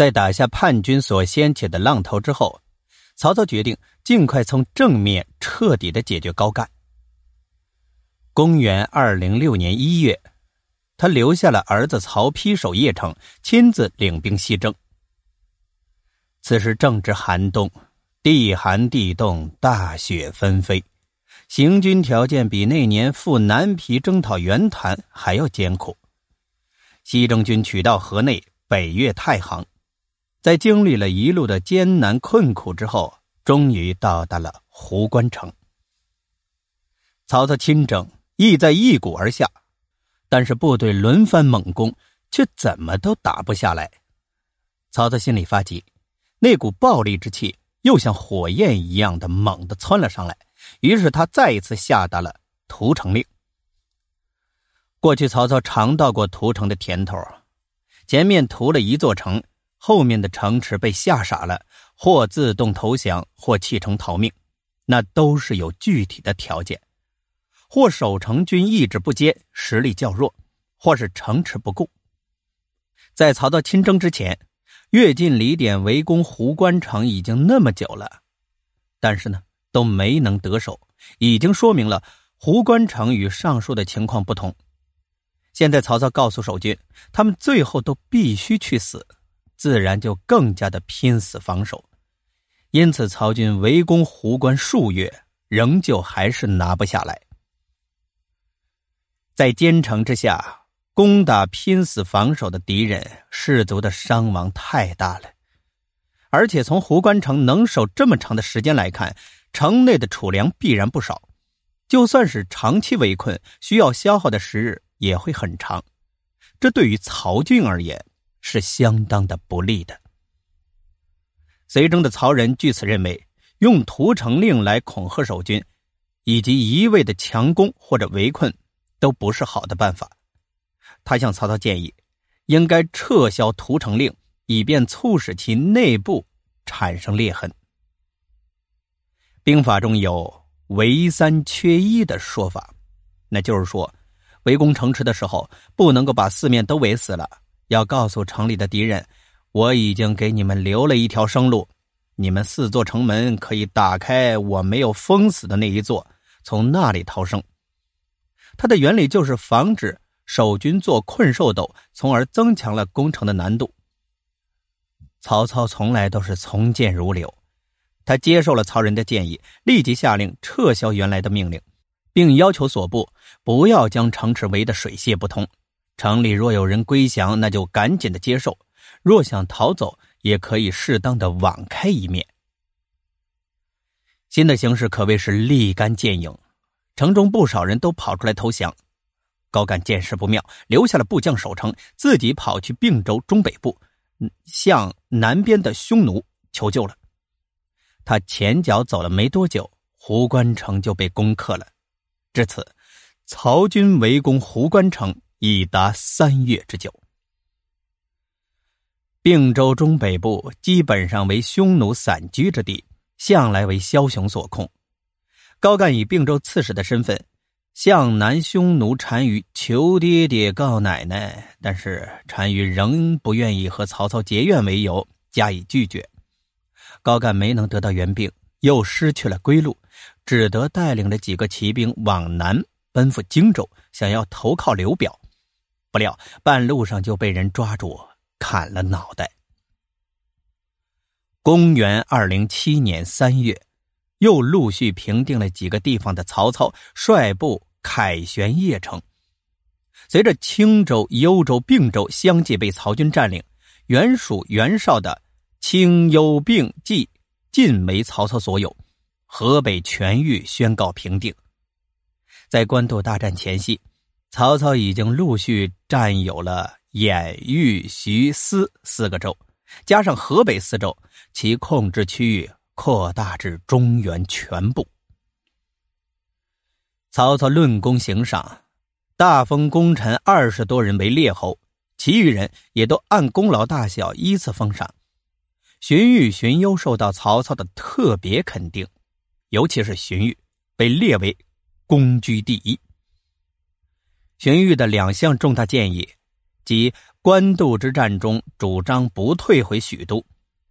在打下叛军所掀起的浪头之后，曹操决定尽快从正面彻底的解决高干。公元二零六年一月，他留下了儿子曹丕守邺城，亲自领兵西征。此时正值寒冬，地寒地冻，大雪纷飞，行军条件比那年赴南皮征讨袁谭还要艰苦。西征军取道河内，北越太行。在经历了一路的艰难困苦之后，终于到达了壶关城。曹操亲征，意在一鼓而下，但是部队轮番猛攻，却怎么都打不下来。曹操心里发急，那股暴力之气又像火焰一样的猛地窜了上来，于是他再一次下达了屠城令。过去曹操尝到过屠城的甜头，前面屠了一座城。后面的城池被吓傻了，或自动投降，或弃城逃命，那都是有具体的条件；或守城军意志不坚，实力较弱；或是城池不固。在曹操亲征之前，越进李典围攻壶关城已经那么久了，但是呢都没能得手，已经说明了壶关城与上述的情况不同。现在曹操告诉守军，他们最后都必须去死。自然就更加的拼死防守，因此曹军围攻壶关数月，仍旧还是拿不下来。在坚城之下攻打拼死防守的敌人，士卒的伤亡太大了，而且从壶关城能守这么长的时间来看，城内的储粮必然不少，就算是长期围困，需要消耗的时日也会很长，这对于曹军而言。是相当的不利的。随征的曹仁据此认为，用屠城令来恐吓守军，以及一味的强攻或者围困，都不是好的办法。他向曹操建议，应该撤销屠城令，以便促使其内部产生裂痕。兵法中有“围三缺一”的说法，那就是说，围攻城池的时候，不能够把四面都围死了。要告诉城里的敌人，我已经给你们留了一条生路，你们四座城门可以打开，我没有封死的那一座，从那里逃生。它的原理就是防止守军做困兽斗，从而增强了攻城的难度。曹操从来都是从谏如流，他接受了曹仁的建议，立即下令撤销原来的命令，并要求所部不要将城池围得水泄不通。城里若有人归降，那就赶紧的接受；若想逃走，也可以适当的网开一面。新的形势可谓是立竿见影，城中不少人都跑出来投降。高干见势不妙，留下了部将守城，自己跑去并州中北部，向南边的匈奴求救了。他前脚走了没多久，壶关城就被攻克了。至此，曹军围攻壶关城。已达三月之久。并州中北部基本上为匈奴散居之地，向来为枭雄所控。高干以并州刺史的身份，向南匈奴单于求爹爹告奶奶，但是单于仍不愿意和曹操结怨为由加以拒绝。高干没能得到援兵，又失去了归路，只得带领着几个骑兵往南奔赴荆州，想要投靠刘表。不料半路上就被人抓住，砍了脑袋。公元二零七年三月，又陆续平定了几个地方的曹操，率部凯旋邺城。随着青州、幽州、并州相继被曹军占领，原属袁绍的青幽并冀尽为曹操所有，河北全域宣告平定。在官渡大战前夕。曹操已经陆续占有了兖豫徐思四个州，加上河北四州，其控制区域扩大至中原全部。曹操论功行赏，大封功臣二十多人为列侯，其余人也都按功劳大小依次封赏。荀彧、荀攸受到曹操的特别肯定，尤其是荀彧被列为功居第一。荀彧的两项重大建议，即官渡之战中主张不退回许都，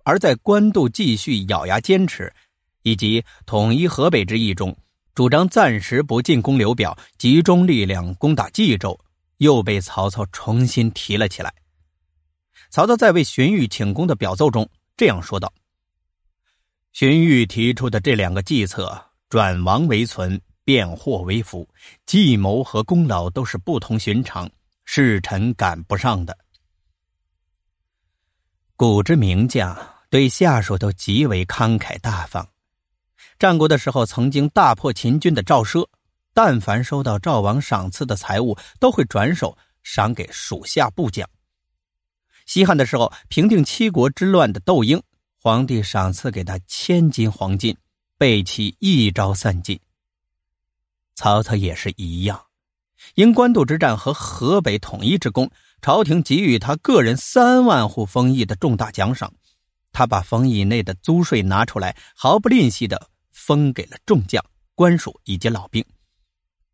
而在官渡继续咬牙坚持，以及统一河北之意中，主张暂时不进攻刘表，集中力量攻打冀州，又被曹操重新提了起来。曹操在为荀彧请功的表奏中这样说道：“荀彧提出的这两个计策，转亡为存，变祸为福，计谋和功劳都是不同寻常。”是臣赶不上的。古之名将对下属都极为慷慨大方。战国的时候，曾经大破秦军的赵奢，但凡收到赵王赏赐的财物，都会转手赏给属下部将。西汉的时候，平定七国之乱的窦婴，皇帝赏赐给他千金黄金，被其一招散尽。曹操也是一样。因官渡之战和河北统一之功，朝廷给予他个人三万户封邑的重大奖赏。他把封邑内的租税拿出来，毫不吝惜的封给了众将、官属以及老兵，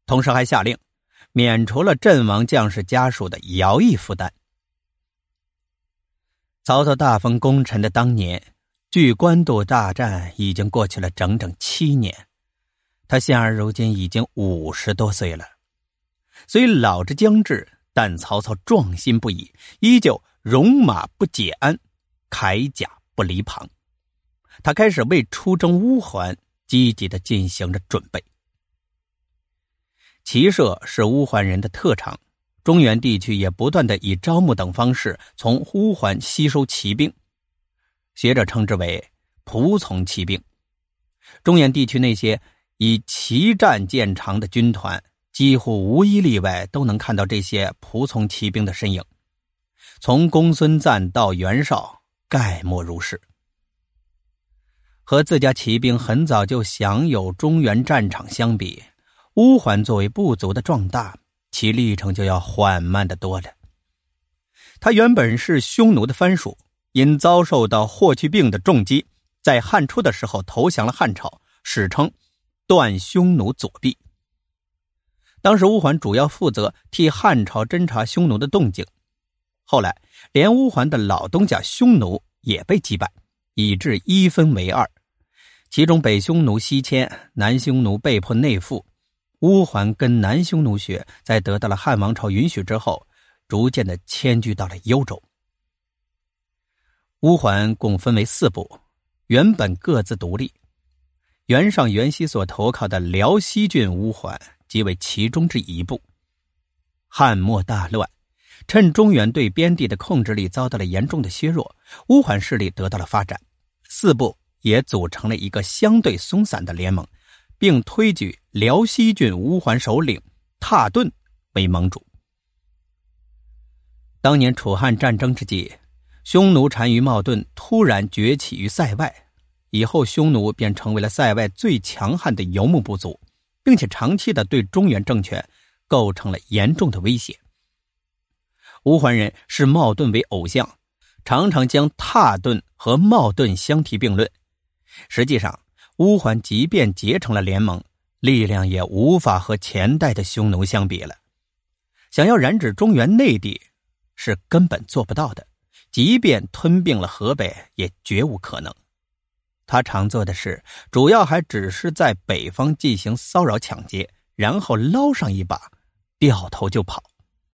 同时还下令免除了阵亡将士家属的徭役负担。曹操大封功臣的当年，距官渡大战已经过去了整整七年，他现而如今已经五十多岁了。虽老之将至，但曹操壮心不已，依旧戎马不解鞍，铠甲不离旁。他开始为出征乌桓积极的进行着准备。骑射是乌桓人的特长，中原地区也不断的以招募等方式从乌桓吸收骑兵，学者称之为仆从骑兵。中原地区那些以骑战见长的军团。几乎无一例外都能看到这些仆从骑兵的身影，从公孙瓒到袁绍，概莫如是。和自家骑兵很早就享有中原战场相比，乌桓作为部族的壮大，其历程就要缓慢的多了。他原本是匈奴的藩属，因遭受到霍去病的重击，在汉初的时候投降了汉朝，史称断匈奴左臂。当时乌桓主要负责替汉朝侦察匈奴的动静，后来连乌桓的老东家匈奴也被击败，以致一分为二，其中北匈奴西迁，南匈奴被迫内附，乌桓跟南匈奴学，在得到了汉王朝允许之后，逐渐的迁居到了幽州。乌桓共分为四部，原本各自独立，袁上、袁熙所投靠的辽西郡乌桓。即为其中之一部。汉末大乱，趁中原对边地的控制力遭到了严重的削弱，乌桓势力得到了发展，四部也组成了一个相对松散的联盟，并推举辽西郡乌桓首领蹋顿为盟主。当年楚汉战争之际，匈奴单于冒顿突然崛起于塞外，以后匈奴便成为了塞外最强悍的游牧部族。并且长期的对中原政权构成了严重的威胁。乌桓人视冒顿为偶像，常常将蹋顿和冒顿相提并论。实际上，乌桓即便结成了联盟，力量也无法和前代的匈奴相比了。想要染指中原内地，是根本做不到的。即便吞并了河北，也绝无可能。他常做的事，主要还只是在北方进行骚扰抢劫，然后捞上一把，掉头就跑。